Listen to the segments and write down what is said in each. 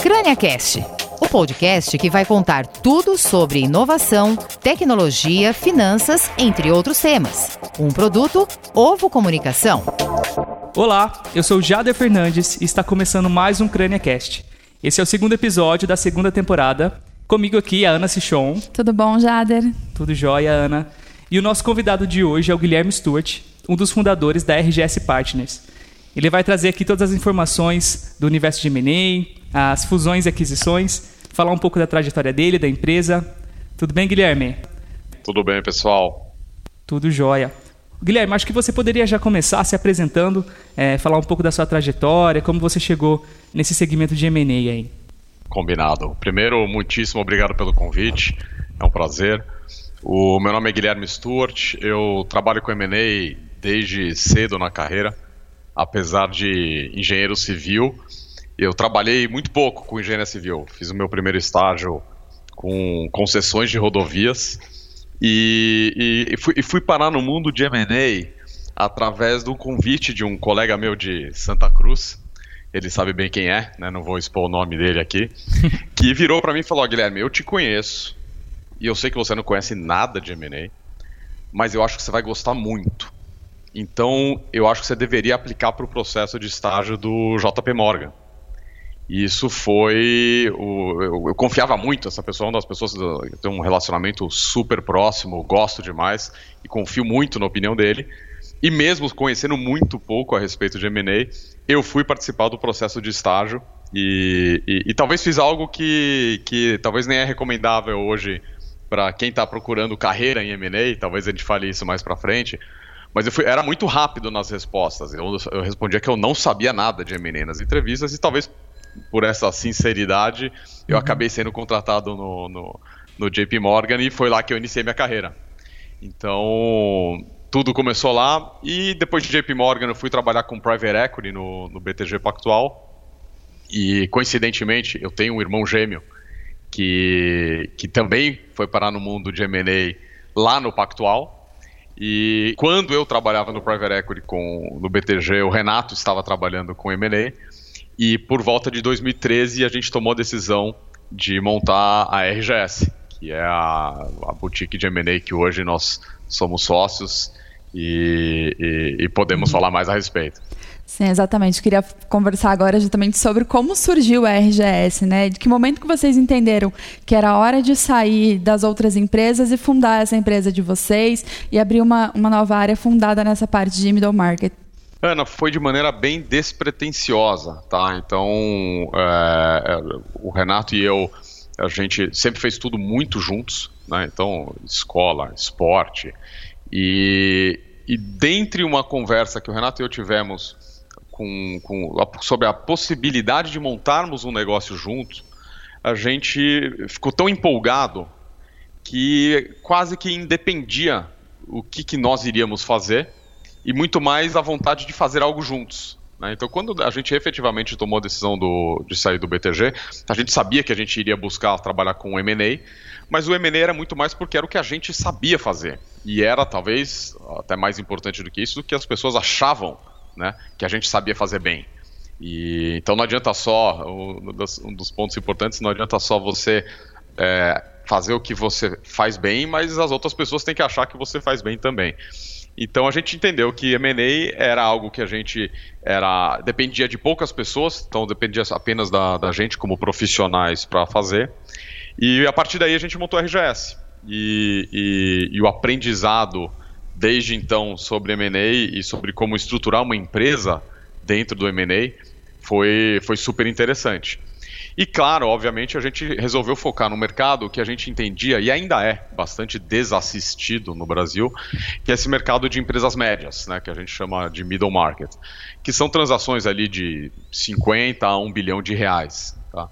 CrâniaCast, o podcast que vai contar tudo sobre inovação, tecnologia, finanças, entre outros temas. Um produto Ovo Comunicação. Olá, eu sou Jader Fernandes e está começando mais um CrâniaCast. Esse é o segundo episódio da segunda temporada. Comigo aqui a Ana Sichon. Tudo bom, Jader? Tudo jóia, Ana. E o nosso convidado de hoje é o Guilherme Stuart, um dos fundadores da RGS Partners. Ele vai trazer aqui todas as informações do universo de M&A, as fusões e aquisições, falar um pouco da trajetória dele, da empresa. Tudo bem, Guilherme? Tudo bem, pessoal. Tudo jóia. Guilherme, acho que você poderia já começar se apresentando, é, falar um pouco da sua trajetória, como você chegou nesse segmento de M&A aí. Combinado. Primeiro, muitíssimo obrigado pelo convite. É um prazer. O meu nome é Guilherme Stuart. Eu trabalho com M&A desde cedo na carreira, apesar de engenheiro civil. Eu trabalhei muito pouco com engenharia civil. Fiz o meu primeiro estágio com concessões de rodovias e, e, fui, e fui, parar no mundo de M&A através do convite de um colega meu de Santa Cruz, ele sabe bem quem é, né? não vou expor o nome dele aqui, que virou para mim e falou: oh, Guilherme, eu te conheço e eu sei que você não conhece nada de M&A, mas eu acho que você vai gostar muito. Então, eu acho que você deveria aplicar para o processo de estágio do JP Morgan. Isso foi. O, eu, eu, confiava muito, essa pessoa é uma das pessoas que tem um relacionamento super próximo, gosto demais e confio muito na opinião dele. E mesmo conhecendo muito pouco a respeito de MA, eu fui participar do processo de estágio e, e, e talvez fiz algo que, que talvez nem é recomendável hoje para quem está procurando carreira em M&A, talvez a gente fale isso mais para frente, mas eu fui, era muito rápido nas respostas. Eu, eu respondia que eu não sabia nada de M&A nas entrevistas e talvez por essa sinceridade eu uhum. acabei sendo contratado no, no, no JP Morgan e foi lá que eu iniciei minha carreira. Então, tudo começou lá e depois de JP Morgan eu fui trabalhar com Private Equity no, no BTG Pactual e coincidentemente eu tenho um irmão gêmeo que, que também foi parar no mundo de M&A lá no Pactual. E quando eu trabalhava no Private Equity com, no BTG, o Renato estava trabalhando com M&A. E por volta de 2013 a gente tomou a decisão de montar a RGS, que é a, a boutique de M&A que hoje nós somos sócios e, e, e podemos uhum. falar mais a respeito. Sim, exatamente. Queria conversar agora justamente sobre como surgiu a RGS, né? De que momento que vocês entenderam que era hora de sair das outras empresas e fundar essa empresa de vocês e abrir uma, uma nova área fundada nessa parte de middle market? Ana, foi de maneira bem despretensiosa, tá? Então, é, é, o Renato e eu, a gente sempre fez tudo muito juntos, né? Então, escola, esporte. E, e dentre uma conversa que o Renato e eu tivemos com, com, sobre a possibilidade de montarmos um negócio juntos, a gente ficou tão empolgado que quase que independia o que, que nós iríamos fazer e muito mais a vontade de fazer algo juntos. Né? Então, quando a gente efetivamente tomou a decisão do, de sair do BTG, a gente sabia que a gente iria buscar trabalhar com o M&A, mas o M&A era muito mais porque era o que a gente sabia fazer. E era, talvez, até mais importante do que isso, do que as pessoas achavam né, que a gente sabia fazer bem. E, então não adianta só, um dos, pontos importantes, não adianta só você é, fazer o que você faz bem, mas as outras pessoas têm que achar que você faz bem também. Então a gente entendeu que M&A era algo que a gente era dependia de poucas pessoas, então dependia apenas da, da gente como profissionais para fazer. E a partir daí a gente montou a RGS. E, e, e o aprendizado desde então sobre M&A e sobre como estruturar uma empresa dentro do M&A foi, foi super interessante. E claro, obviamente, a gente resolveu focar no mercado que a gente entendia e ainda é bastante desassistido no Brasil, que é esse mercado de empresas médias, né, que a gente chama de middle market, que são transações ali de 50 a 1 bilhão de reais. Tá?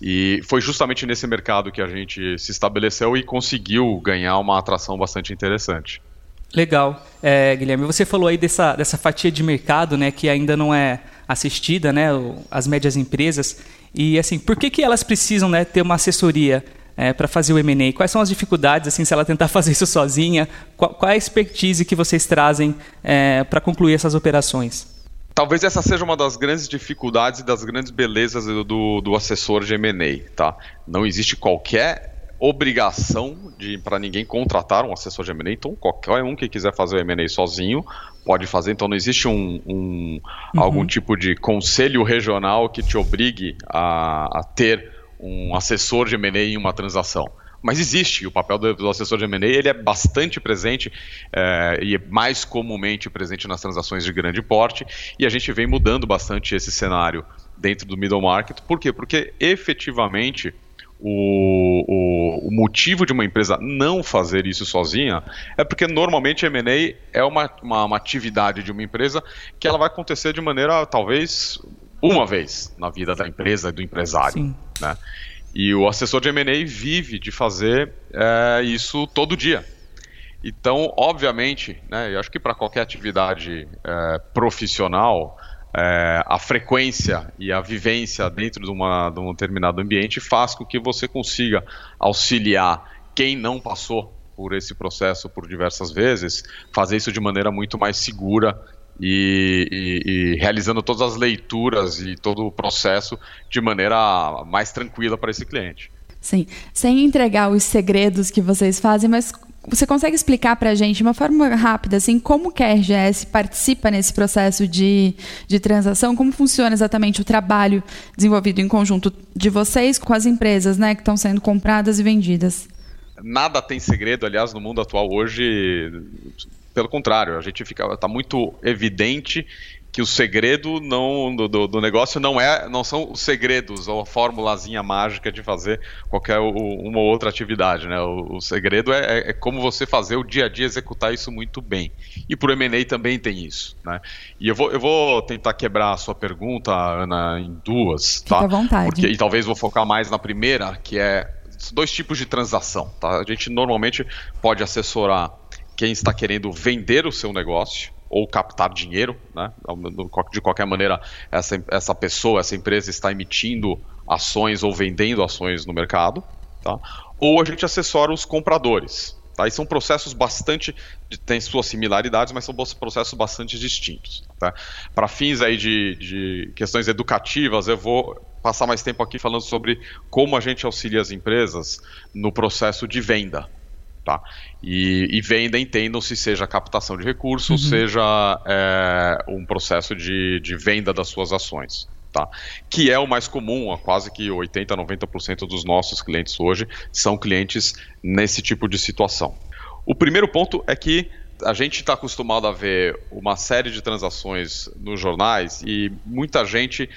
E foi justamente nesse mercado que a gente se estabeleceu e conseguiu ganhar uma atração bastante interessante. Legal. É, Guilherme, você falou aí dessa, dessa fatia de mercado né, que ainda não é assistida, né, as médias empresas. E assim, por que, que elas precisam né, ter uma assessoria é, para fazer o M&A? Quais são as dificuldades assim, se ela tentar fazer isso sozinha? Qual, qual é a expertise que vocês trazem é, para concluir essas operações? talvez essa seja uma das grandes dificuldades e das grandes belezas do, do assessor de M&A, tá? Não existe qualquer obrigação para ninguém contratar um assessor de M&A, então qualquer um que quiser fazer o M&A sozinho pode fazer, então não existe um, um uhum. algum tipo de conselho regional que te obrigue a, a ter um assessor de M&A em uma transação mas existe. O papel do, do assessor de M&A ele é bastante presente é, e é mais comumente presente nas transações de grande porte e a gente vem mudando bastante esse cenário dentro do middle market. Por quê? Porque efetivamente o, o, o, motivo de uma empresa não fazer isso sozinha é porque normalmente M&A é uma, uma, uma, atividade de uma empresa que ela vai acontecer de maneira talvez uma vez na vida da empresa do empresário, Sim. né? E o assessor de M&A vive de fazer é, isso todo dia. Então, obviamente, né, eu acho que para qualquer atividade é, profissional, é, a frequência e a vivência dentro de, uma, de um determinado ambiente faz com que você consiga auxiliar quem não passou por esse processo por diversas vezes, fazer isso de maneira muito mais segura e, e, e, realizando todas as leituras e todo o processo de maneira mais tranquila para esse cliente. Sim, sem entregar os segredos que vocês fazem, mas você consegue explicar para a gente de uma forma rápida, assim, como que a RGS participa nesse processo de, de transação? Como funciona exatamente o trabalho desenvolvido em conjunto de vocês com as empresas né, que estão sendo compradas e vendidas? Nada tem segredo, aliás, no mundo atual hoje, pelo contrário, a gente fica está muito evidente que o segredo não, do, do, negócio não é não são os segredos ou a formulazinha mágica de fazer qualquer uma ou outra atividade, né? O, o segredo é, é, é, como você fazer o dia a dia executar isso muito bem. E por M&A também tem isso, né? E eu vou, eu vou tentar quebrar a sua pergunta, Ana, em duas, Fica tá? à vontade. Porque, e talvez vou focar mais na primeira, que é dois tipos de transação, tá? A gente normalmente pode assessorar quem está querendo vender o seu negócio ou captar dinheiro, né? De qualquer maneira, essa, essa pessoa, essa empresa está emitindo ações ou vendendo ações no mercado, tá? Ou a gente assessora os compradores, tá? E são processos bastante têm suas similaridades, mas são processos bastante distintos. Tá? Para fins aí de, de questões educativas, eu vou passar mais tempo aqui falando sobre como a gente auxilia as empresas no processo de venda, Tá? E, e venda, entendam-se, seja captação de recursos, uhum. seja é, um processo de, de venda das suas ações. Tá? Que é o mais comum, quase que 80, 90% dos nossos clientes hoje são clientes nesse tipo de situação. O primeiro ponto é que a gente está acostumado a ver uma série de transações nos jornais e muita gente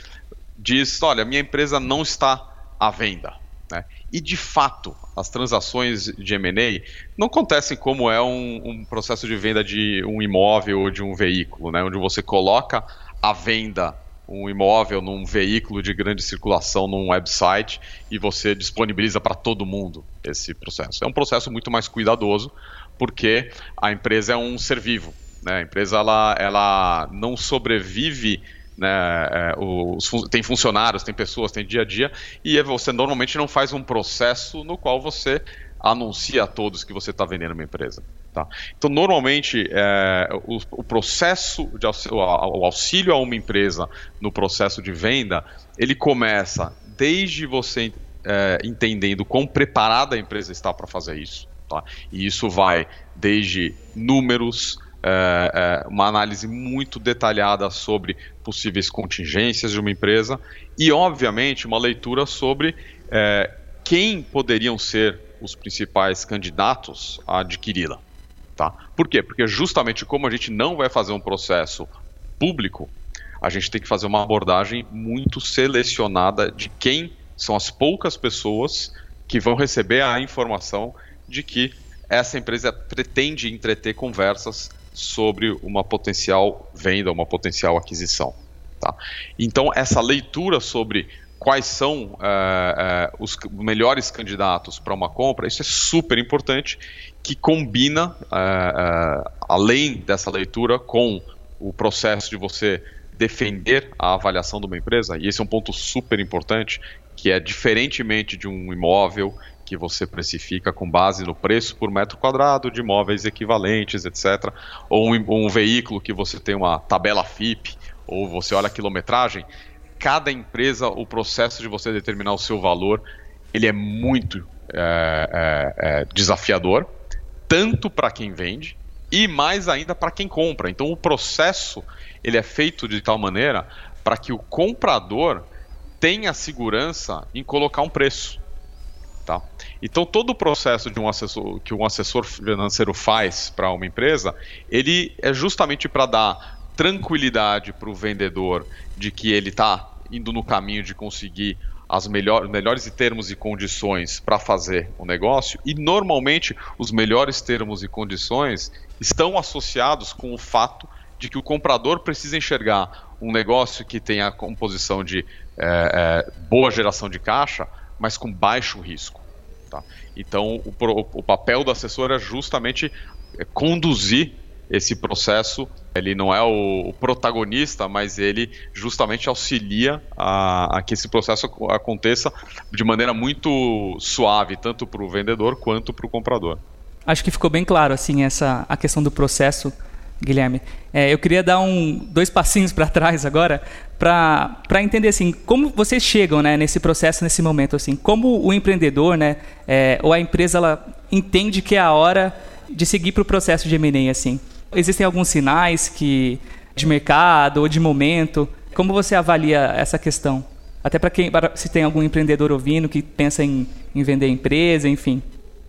diz: olha, minha empresa não está à venda. E de fato, as transações de M&A não acontecem como é um, um, processo de venda de um imóvel ou de um veículo, né? onde você coloca à venda um imóvel num veículo de grande circulação num website e você disponibiliza para todo mundo esse processo. É um processo muito mais cuidadoso porque a empresa é um ser vivo. Né? A empresa ela, ela não sobrevive né, é, os, tem funcionários, tem pessoas, tem dia a dia, e você normalmente não faz um processo no qual você anuncia a todos que você está vendendo uma empresa. Tá? Então, normalmente, é, o, o, processo de auxílio, o auxílio a uma empresa no processo de venda, ele começa desde você é, entendendo quão preparada a empresa está para fazer isso. Tá? E isso vai desde números, é, é, uma análise muito detalhada sobre possíveis contingências de uma empresa e, obviamente, uma leitura sobre é, quem poderiam ser os principais candidatos a adquiri-la. Tá? Por quê? Porque justamente como a gente não vai fazer um processo público, a gente tem que fazer uma abordagem muito selecionada de quem são as poucas pessoas que vão receber a informação de que essa empresa pretende entreter conversas sobre uma potencial venda, uma potencial aquisição. Tá? Então, essa leitura sobre quais são é, é, os melhores candidatos para uma compra, isso é super importante, que combina, é, além dessa leitura, com o processo de você defender a avaliação de uma empresa, e esse é um ponto super importante, que é diferentemente de um imóvel que você precifica com base no preço por metro quadrado de imóveis equivalentes, etc., ou um, um veículo que você tem uma tabela FIP, ou você olha a quilometragem, cada empresa, o processo de você determinar o seu valor, ele é muito é, é, é desafiador, tanto para quem vende e mais ainda para quem compra. Então o processo ele é feito de tal maneira para que o comprador tenha segurança em colocar um preço. Tá? Então todo o processo um assessor, que um assessor financeiro faz para uma empresa, ele é justamente para dar tranquilidade para o vendedor de que ele está indo no caminho de conseguir as melhor, melhores termos e condições para fazer o negócio e normalmente os melhores termos e condições estão associados com o fato de que o comprador precisa enxergar um negócio que tem a composição de é, é, boa geração de caixa, mas com baixo risco. Tá? Então, o, o, papel do assessor é justamente é, conduzir esse processo. Ele não é o, o protagonista, mas ele justamente auxilia a, a, que esse processo aconteça de maneira muito suave, tanto para o vendedor quanto para o comprador. Acho que ficou bem claro assim essa a questão do processo Guilherme. É, eu queria dar um, dois passinhos para trás agora para entender assim como vocês chegam né, nesse processo, nesse momento assim, como o empreendedor, né, é, ou a empresa, ela entende que é a hora de seguir para o processo de M&A assim. Existem alguns sinais que de mercado ou de momento. Como você avalia essa questão? Até para quem, se tem algum empreendedor ouvindo que pensa em, em vender empresa, enfim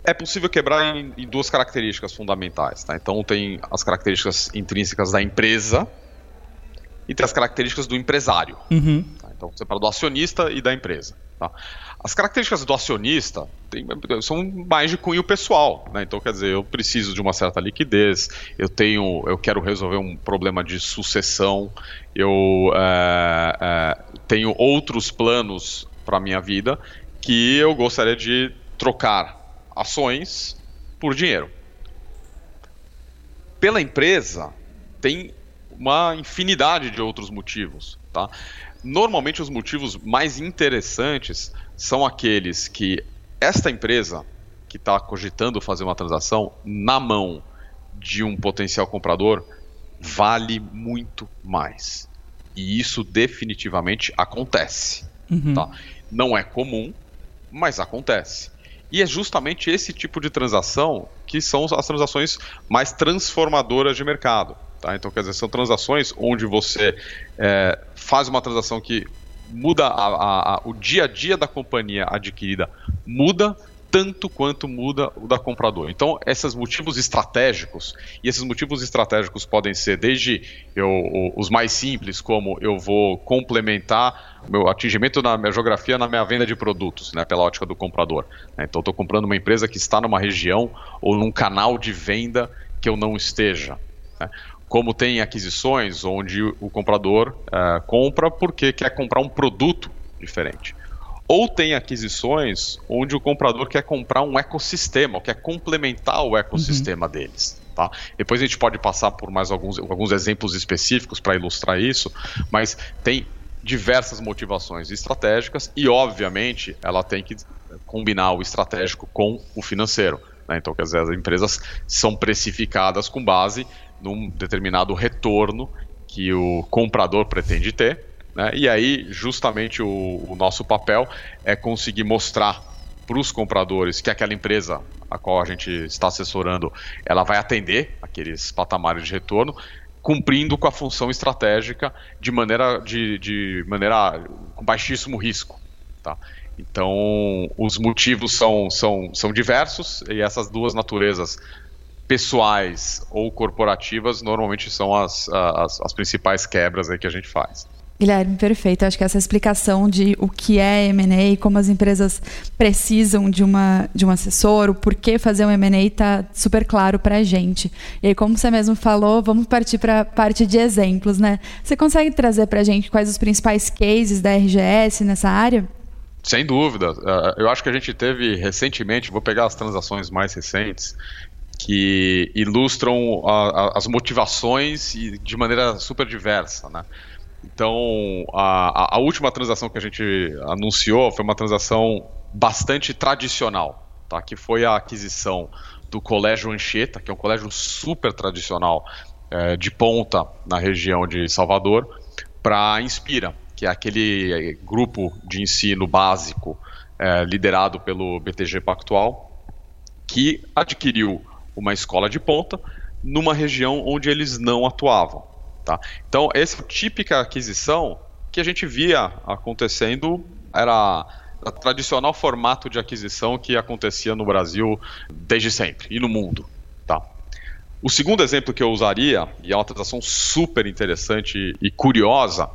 é possível quebrar em, em, duas características fundamentais. Tá? Então, tem as características intrínsecas da empresa e tem as características do empresário. Uhum. Tá? Então, você fala do acionista e da empresa. Tá? As características do acionista tem, são mais de cunho pessoal. Né? Então, quer dizer, eu preciso de uma certa liquidez, eu tenho, eu quero resolver um problema de sucessão, eu é, é, tenho outros planos para a minha vida que eu gostaria de trocar ações por dinheiro. Pela empresa, tem uma infinidade de outros motivos. Tá? Normalmente, os motivos mais interessantes são aqueles que esta empresa que está cogitando fazer uma transação na mão de um potencial comprador vale muito mais. E isso definitivamente acontece. Uhum. Tá? Não é comum, mas acontece. E é justamente esse tipo de transação que são as transações mais transformadoras de mercado. Tá? Então, quer dizer, são transações onde você é, faz uma transação que muda a, a, a, o dia a dia da companhia adquirida, muda tanto quanto muda o da comprador. Então, esses motivos estratégicos, e esses motivos estratégicos podem ser desde eu, os mais simples, como eu vou complementar meu atingimento na minha geografia na minha venda de produtos, né, pela ótica do comprador. Então, estou comprando uma empresa que está numa região ou num canal de venda que eu não esteja. Né? Como tem aquisições onde o comprador uh, compra porque quer comprar um produto diferente. Ou tem aquisições onde o comprador quer comprar um ecossistema, quer complementar o ecossistema uhum. deles. Tá? Depois a gente pode passar por mais alguns, alguns exemplos específicos para ilustrar isso, mas tem diversas motivações estratégicas e, obviamente, ela tem que combinar o estratégico com o financeiro. Né? Então, quer dizer, as empresas são precificadas com base num determinado retorno que o comprador pretende ter né? E aí, justamente, o, o nosso papel é conseguir mostrar para os compradores que aquela empresa a qual a gente está assessorando, ela vai atender aqueles patamares de retorno, cumprindo com a função estratégica de maneira, de, de maneira com baixíssimo risco. Tá? Então, os motivos são, são, são diversos e essas duas naturezas, pessoais ou corporativas, normalmente são as, as, as principais quebras aí que a gente faz. Guilherme, perfeito. Acho que essa explicação de o que é M&A, como as empresas precisam de, uma, de um assessor, o porquê fazer um M&A está super claro para a gente. E aí, como você mesmo falou, vamos partir para a parte de exemplos, né? Você consegue trazer para a gente quais os principais cases da RGS nessa área? Sem dúvida. Uh, eu acho que a gente teve recentemente, vou pegar as transações mais recentes, que ilustram a, a, as motivações de maneira super diversa, né? Então, a, a, última transação que a gente anunciou foi uma transação bastante tradicional, tá? que foi a aquisição do Colégio Anchieta, que é um colégio super tradicional é, de ponta na região de Salvador, para a Inspira, que é aquele grupo de ensino básico é, liderado pelo BTG Pactual, que adquiriu uma escola de ponta numa região onde eles não atuavam. Tá? Então, essa típica aquisição que a gente via acontecendo era o tradicional formato de aquisição que acontecia no Brasil desde sempre e no mundo. Tá? O segundo exemplo que eu usaria, e é uma transação super interessante e curiosa,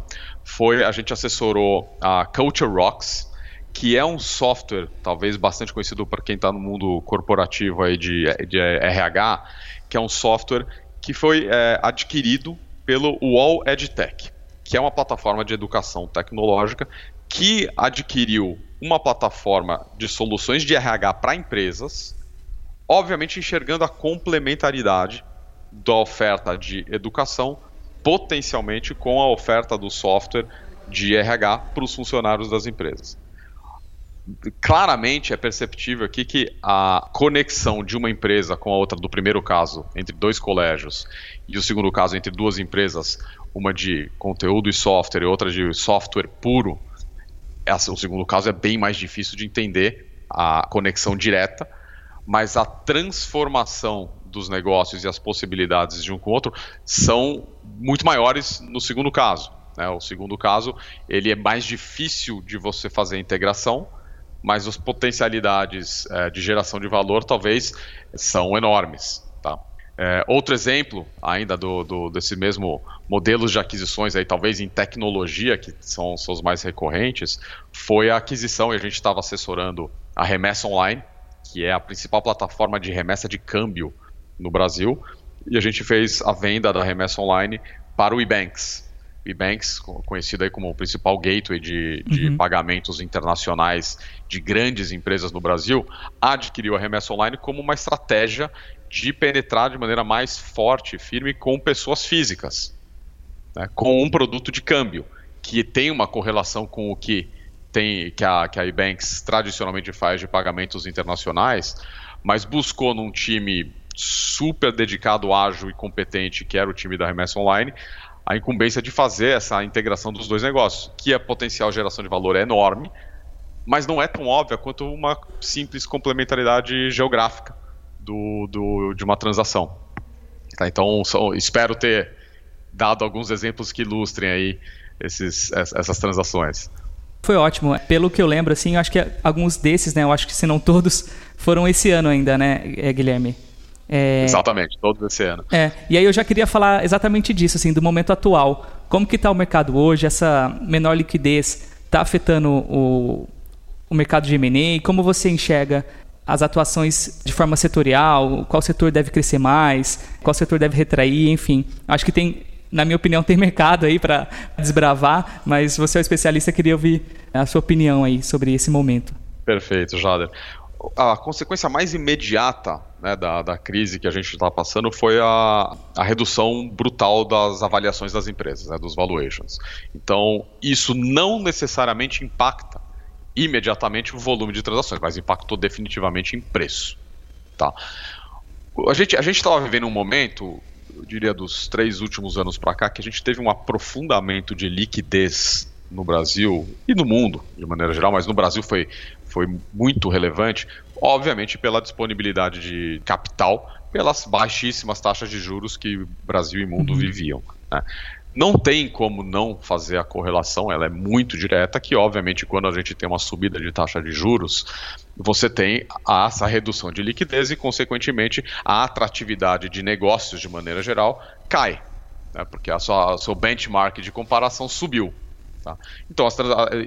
foi a gente assessorou a Culture Rocks, que é um software, talvez bastante conhecido para quem está no mundo corporativo aí de, de RH, que é um software que foi é, adquirido pelo UOL EdTech, que é uma plataforma de educação tecnológica que adquiriu uma plataforma de soluções de RH para empresas, obviamente enxergando a complementaridade da oferta de educação, potencialmente com a oferta do software de RH para os funcionários das empresas. Claramente é perceptível aqui que a conexão de uma empresa com a outra, do primeiro caso, entre dois colégios, e o segundo caso, entre duas empresas, uma de conteúdo e software e outra de software puro, essa, o segundo caso é bem mais difícil de entender a conexão direta, mas a transformação dos negócios e as possibilidades de um com o outro são muito maiores no segundo caso. Né? O segundo caso ele é mais difícil de você fazer a integração, mas as potencialidades é, de geração de valor talvez são enormes. Tá? É, outro exemplo ainda do, do, desse mesmo modelos de aquisições aí talvez em tecnologia que são, são os mais recorrentes foi a aquisição e a gente estava assessorando a Remessa Online que é a principal plataforma de remessa de câmbio no Brasil e a gente fez a venda da Remessa Online para o Ebanks Ebanks, conhecido aí como o principal gateway de, de uhum. pagamentos internacionais de grandes empresas no Brasil, adquiriu a remessa online como uma estratégia de penetrar de maneira mais forte e firme com pessoas físicas, né, com um produto de câmbio, que tem uma correlação com o que tem que a, que a Ebanks tradicionalmente faz de pagamentos internacionais, mas buscou num time super dedicado, ágil e competente, que era o time da remessa online, a incumbência de fazer essa integração dos dois negócios, que a potencial geração de valor é enorme, mas não é tão óbvia quanto uma simples complementaridade geográfica do, do, de uma transação. Tá, então, espero ter dado alguns exemplos que ilustrem aí esses, essas transações. Foi ótimo. Pelo que eu lembro, assim, eu acho que alguns desses, né, eu acho que se não todos, foram esse ano ainda, né, eh, Guilherme? É... Exatamente, todos esse ano. É, e aí eu já queria falar exatamente disso, assim, do momento atual. Como que está o mercado hoje? Essa menor liquidez está afetando o, o mercado de M&A? Como você enxerga as atuações de forma setorial, qual setor deve crescer mais, qual setor deve retrair, enfim. Acho que tem, na minha opinião, tem mercado aí para desbravar, mas você é o especialista, queria ouvir a sua opinião aí sobre esse momento. Perfeito, Jader. A consequência mais imediata né, da, da crise que a gente está passando foi a, a redução brutal das avaliações das empresas, né, dos valuations. Então, isso não necessariamente impacta imediatamente o volume de transações, mas impactou definitivamente em preço. Tá? A gente a estava vivendo um momento, eu diria dos três últimos anos para cá, que a gente teve um aprofundamento de liquidez no Brasil e no mundo, de maneira geral, mas no Brasil foi, foi muito relevante, obviamente pela disponibilidade de capital, pelas baixíssimas taxas de juros que Brasil e mundo uhum. viviam. Né? Não tem como não fazer a correlação, ela é muito direta, que obviamente quando a gente tem uma subida de taxa de juros, você tem essa redução de liquidez e, consequentemente, a atratividade de negócios de maneira geral cai, né, porque a sua, o seu benchmark de comparação subiu. Tá? Então,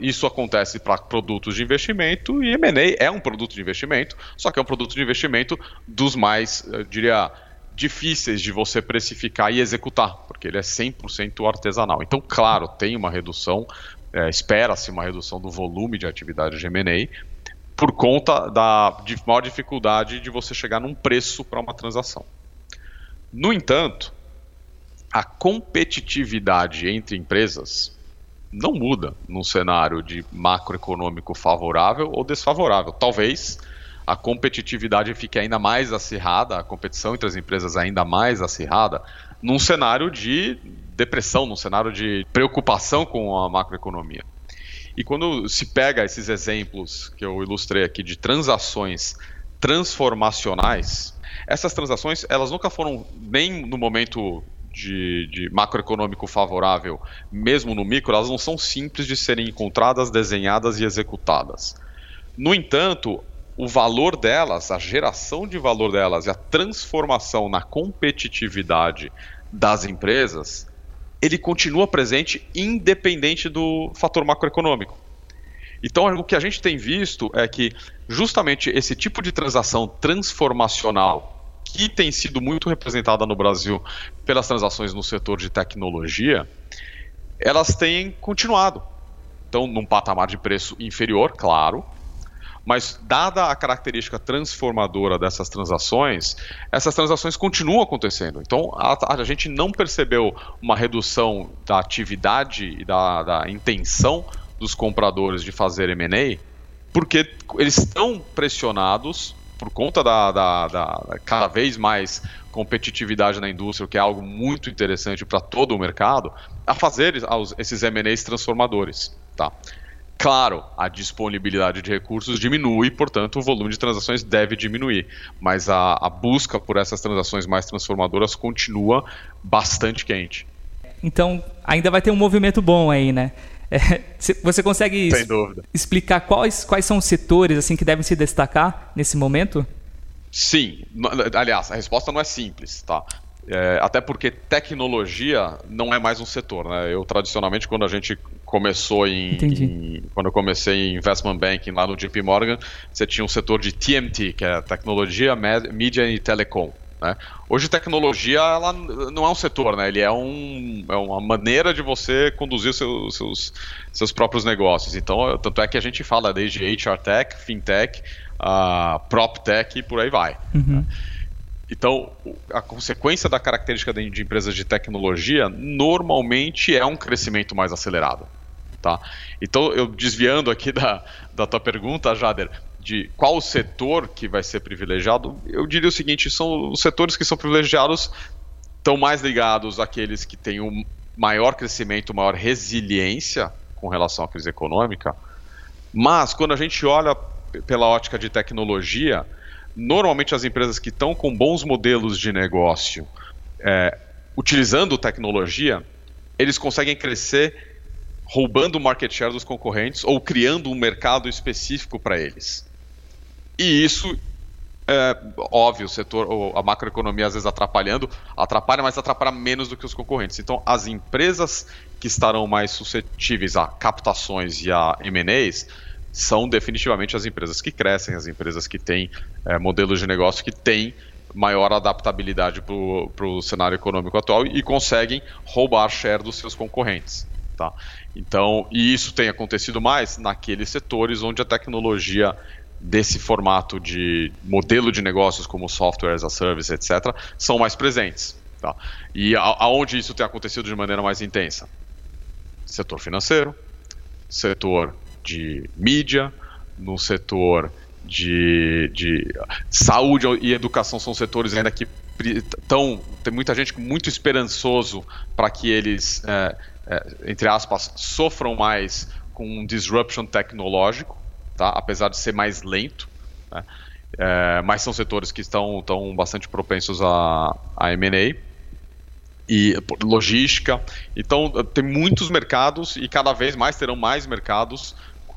isso acontece para produtos de investimento e M&A é um produto de investimento, só que é um produto de investimento dos mais, eu diria, difíceis de você precificar e executar, porque ele é 100% artesanal. Então, claro, tem uma redução, é, espera-se uma redução do volume de atividade de M&A, por conta da maior dificuldade de você chegar num preço para uma transação. No entanto, a competitividade entre empresas não muda num cenário de macroeconômico favorável ou desfavorável. Talvez a competitividade fique ainda mais acirrada, a competição entre as empresas ainda mais acirrada, num cenário de depressão, num cenário de preocupação com a macroeconomia. E quando se pega esses exemplos que eu ilustrei aqui de transações transformacionais, essas transações elas nunca foram nem no momento de, de, macroeconômico favorável, mesmo no micro, elas não são simples de serem encontradas, desenhadas e executadas. No entanto, o valor delas, a geração de valor delas e a transformação na competitividade das empresas, ele continua presente independente do fator macroeconômico. Então, o que a gente tem visto é que justamente esse tipo de transação transformacional que tem sido muito representada no Brasil pelas transações no setor de tecnologia, elas têm continuado. Então, num patamar de preço inferior, claro, mas dada a característica transformadora dessas transações, essas transações continuam acontecendo. Então a, a gente não percebeu uma redução da atividade e da, da intenção dos compradores de fazer M&A, porque eles estão pressionados por conta da, da, da, cada vez mais competitividade na indústria, que é algo muito interessante para todo o mercado, a fazer esses M&As transformadores. Tá? Claro, a disponibilidade de recursos diminui, portanto, o volume de transações deve diminuir, mas a, a busca por essas transações mais transformadoras continua bastante quente. Então, ainda vai ter um movimento bom aí, né? É, você consegue explicar quais, quais são os setores assim que devem se destacar nesse momento? Sim. Aliás, a resposta não é simples, tá? É, até porque tecnologia não é mais um setor, né? Eu tradicionalmente quando a gente começou em, em, quando eu comecei em investment banking lá no JP Morgan, você tinha um setor de TMT, que é tecnologia, mídia e telecom. Né? Hoje tecnologia ela não é um setor, né? ele é, um, é uma maneira de você conduzir seus, seus, seus próprios negócios. Então, tanto é que a gente fala desde HR Tech, FinTech, uh, PropTech e por aí vai. Uhum. Né? Então, a consequência da característica de, de empresas de tecnologia normalmente é um crescimento mais acelerado. Tá? Então, eu desviando aqui da, da tua pergunta, Jader, de qual setor que vai ser privilegiado, eu diria o seguinte: são os setores que são privilegiados estão mais ligados àqueles que têm um maior crescimento, maior resiliência com relação à crise econômica. Mas quando a gente olha pela ótica de tecnologia, normalmente as empresas que estão com bons modelos de negócio, é, utilizando tecnologia, eles conseguem crescer roubando o market share dos concorrentes ou criando um mercado específico para eles. E isso é óbvio, o setor, a macroeconomia às vezes atrapalhando, atrapalha, mas atrapalha menos do que os concorrentes. Então, as empresas que estarão mais suscetíveis a captações e a M&As são definitivamente as empresas que crescem, as empresas que têm é, modelos de negócio que têm maior adaptabilidade para o cenário econômico atual e conseguem roubar share dos seus concorrentes. Tá? Então, e isso tem acontecido mais naqueles setores onde a tecnologia desse formato de modelo de negócios como software as a service, etc., são mais presentes. Tá? E aonde isso tem acontecido de maneira mais intensa? Setor financeiro, setor de mídia, no setor de, de saúde e educação são setores ainda que estão tem muita gente muito esperançoso para que eles é, é, entre aspas sofram mais com um disruption tecnológico tá? apesar de ser mais lento. Né? É, mas são setores que estão, estão bastante propensos a, a M&A e logística. Então, tem muitos mercados e cada vez mais terão mais mercados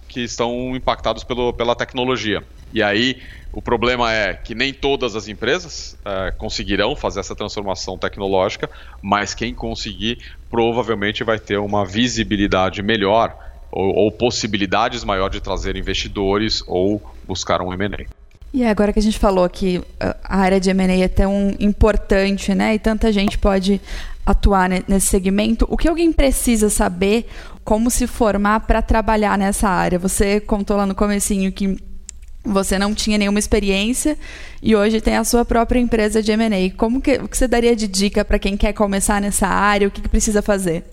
que estão impactados pelo, pela tecnologia. E aí, o problema é que nem todas as empresas é, conseguirão fazer essa transformação tecnológica, mas quem conseguir provavelmente vai ter uma visibilidade melhor ou, ou possibilidades maior de trazer investidores ou buscar um M&A. E agora que a gente falou que a área de M&A é tão importante, né, e tanta gente pode atuar nesse segmento, o que alguém precisa saber como se formar para trabalhar nessa área? Você contou lá no comecinho que você não tinha nenhuma experiência e hoje tem a sua própria empresa de M&A. Como que, o que você daria de dica para quem quer começar nessa área? O que, que precisa fazer?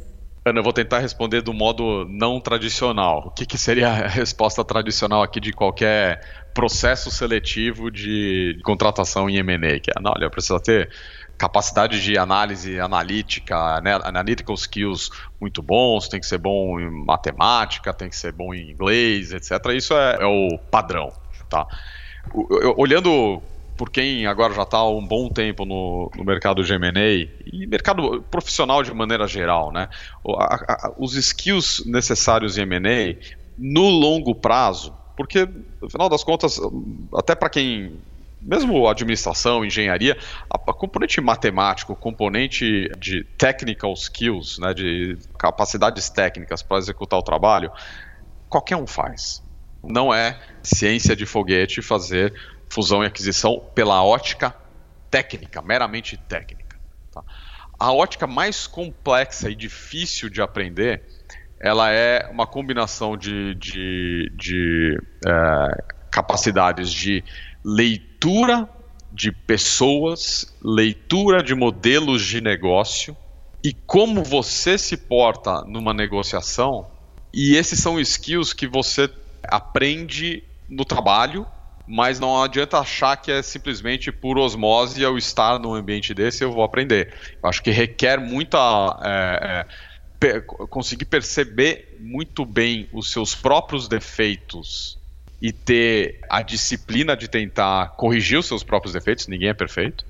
Ana, eu vou tentar responder do modo não tradicional. O que, que, seria a resposta tradicional aqui de qualquer processo seletivo de contratação em M&A? Que é, não, olha, precisa ter capacidade de análise analítica, né, analytical skills muito bons, tem que ser bom em matemática, tem que ser bom em inglês, etc. Isso é, é o padrão, tá? olhando por quem agora já está há um bom tempo no, no mercado de M&A e mercado profissional de maneira geral, né? A, a, os skills necessários em M&A no longo prazo, porque no final das contas, até para quem mesmo administração, engenharia, a, a, componente matemático, componente de technical skills, né, de capacidades técnicas para executar o trabalho, qualquer um faz. Não é ciência de foguete fazer fusão e aquisição pela ótica técnica, meramente técnica. Tá? A ótica mais complexa e difícil de aprender, ela é uma combinação de, de, de é, capacidades de leitura de pessoas, leitura de modelos de negócio e como você se porta numa negociação. E esses são skills que você aprende no trabalho mas não adianta achar que é simplesmente por osmose eu estar num ambiente desse eu vou aprender. Eu acho que requer muita. É, é, conseguir perceber muito bem os seus próprios defeitos e ter a disciplina de tentar corrigir os seus próprios defeitos, ninguém é perfeito.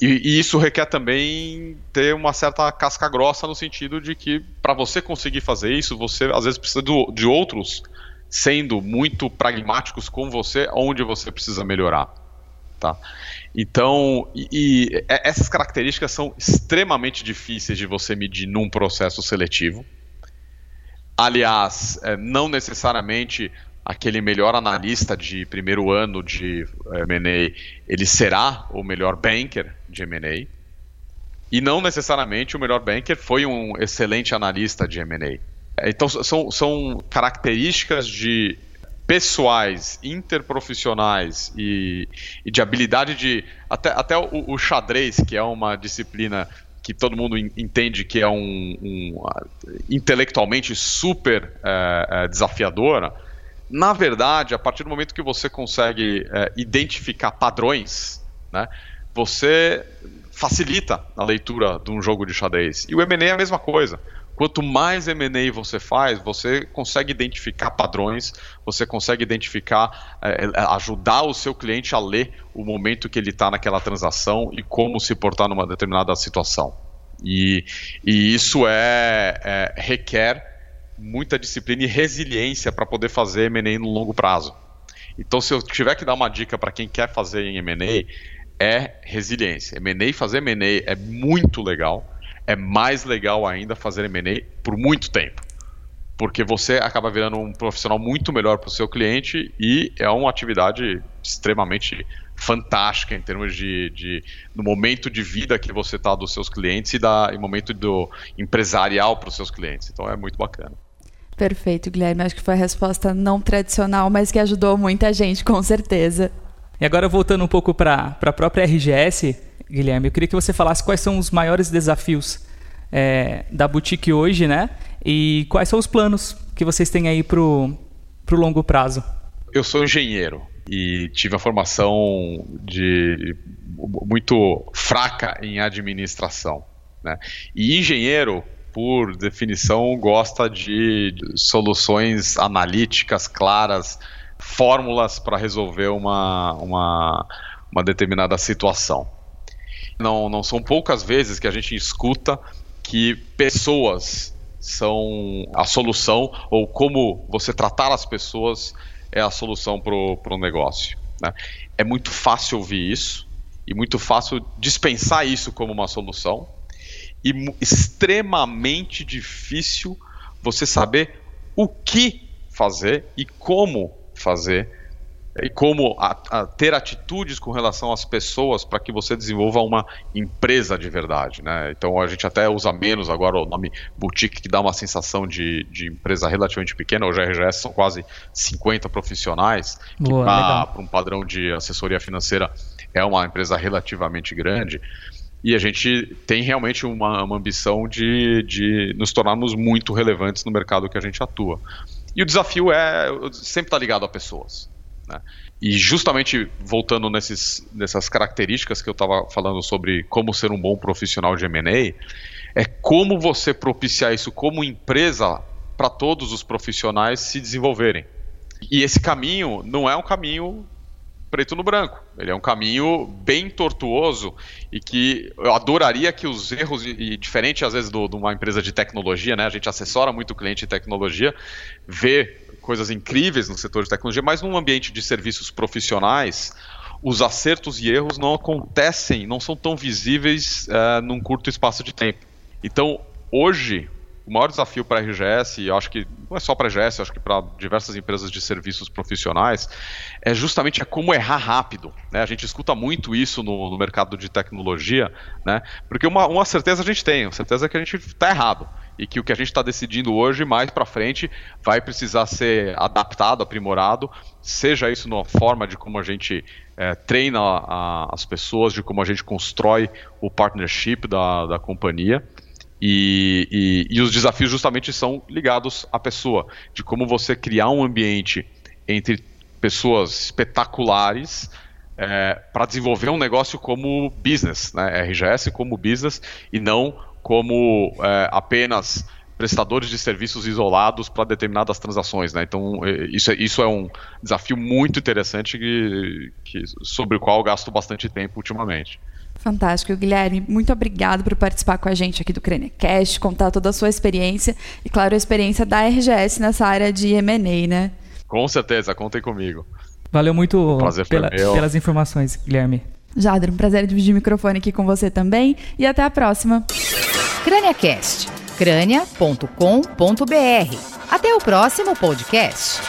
E, e isso requer também ter uma certa casca grossa no sentido de que para você conseguir fazer isso, você às vezes precisa do, de outros sendo muito pragmáticos com você, onde você precisa melhorar. Tá? Então, e, e essas características são extremamente difíceis de você medir num processo seletivo. Aliás, é, não necessariamente aquele melhor analista de primeiro ano de é, M&A, ele será o melhor banker de M&A. E não necessariamente o melhor banker foi um excelente analista de M&A. Então, são, são características de pessoais, interprofissionais e, e, de habilidade de. Até, até o, o, xadrez, que é uma disciplina que todo mundo entende que é um, um intelectualmente super é, é, desafiadora. Na verdade, a partir do momento que você consegue é, identificar padrões, né, você facilita a leitura de um jogo de xadrez. E o M&A é a mesma coisa. Quanto mais M&A você faz, você consegue identificar padrões, você consegue identificar, é, ajudar o seu cliente a ler o momento que ele está naquela transação e como se portar numa determinada situação. E, e isso é, é, requer muita disciplina e resiliência para poder fazer M&A no longo prazo. Então, se eu tiver que dar uma dica para quem quer fazer em M&A, é resiliência. M&A, fazer M&A é muito legal, é mais legal ainda fazer M&A por muito tempo. Porque você acaba virando um profissional muito melhor para o seu cliente e é uma atividade extremamente fantástica em termos de, de no momento de vida que você está dos seus clientes e da, em momento do empresarial para os seus clientes. Então é muito bacana. Perfeito, Guilherme. Acho que foi a resposta não tradicional, mas que ajudou muita gente, com certeza. E agora voltando um pouco para a própria RGS, Guilherme, eu queria que você falasse quais são os maiores desafios é, da boutique hoje, né? E quais são os planos que vocês têm aí para o longo prazo? Eu sou engenheiro e tive a formação de muito fraca em administração. Né? E engenheiro, por definição, gosta de soluções analíticas claras, fórmulas para resolver uma, uma, uma determinada situação. Não, não são poucas vezes que a gente escuta que pessoas são a solução ou como você tratar as pessoas é a solução para o negócio. Né? É muito fácil ouvir isso e muito fácil dispensar isso como uma solução e extremamente difícil você saber o que fazer e como fazer e como a, a ter atitudes com relação às pessoas para que você desenvolva uma empresa de verdade. Né? Então a gente até usa menos agora o nome boutique, que dá uma sensação de, de empresa relativamente pequena. Hoje a RGS são quase 50 profissionais, que para um padrão de assessoria financeira é uma empresa relativamente grande. E a gente tem realmente uma, uma ambição de, de nos tornarmos muito relevantes no mercado que a gente atua. E o desafio é sempre estar tá ligado a pessoas. Né? E justamente voltando nesses, nessas características que eu estava falando sobre como ser um bom profissional de M&A, é como você propiciar isso como empresa para todos os profissionais se desenvolverem. E esse caminho não é um caminho preto no branco. Ele é um caminho bem tortuoso e que eu adoraria que os erros, e diferente às vezes de uma empresa de tecnologia, né? A gente assessora muito o cliente em tecnologia, vê coisas incríveis no setor de tecnologia, mas num ambiente de serviços profissionais, os acertos e erros não acontecem, não são tão visíveis uh, num curto espaço de tempo. Então, hoje, o maior desafio para a RGS, e acho que não é só para a RGS, acho que para diversas empresas de serviços profissionais, é justamente é como errar rápido. Né? A gente escuta muito isso no, no mercado de tecnologia, né? porque uma, uma certeza a gente tem, a certeza é que a gente está errado e que o que a gente está decidindo hoje, mais para frente, vai precisar ser adaptado, aprimorado, seja isso na forma de como a gente é, treina a, as pessoas, de como a gente constrói o partnership da, da companhia. E, e, e, os desafios justamente são ligados à pessoa, de como você criar um ambiente entre pessoas espetaculares é, para desenvolver um negócio como business, né? RGS como business e não como é, apenas prestadores de serviços isolados para determinadas transações, né? Então é, isso é, isso é um desafio muito interessante que, que, sobre o qual gasto bastante tempo ultimamente. Fantástico, Guilherme. Muito obrigado por participar com a gente aqui do CrâniaCast, contar toda a sua experiência e, claro, a experiência da RGS nessa área de M&A, né? Com certeza, contem comigo. Valeu muito pela, pelas informações, Guilherme. Jader, um prazer dividir o microfone aqui com você também e até a próxima. CrâniaCast, crânia.com.br. Até o próximo podcast.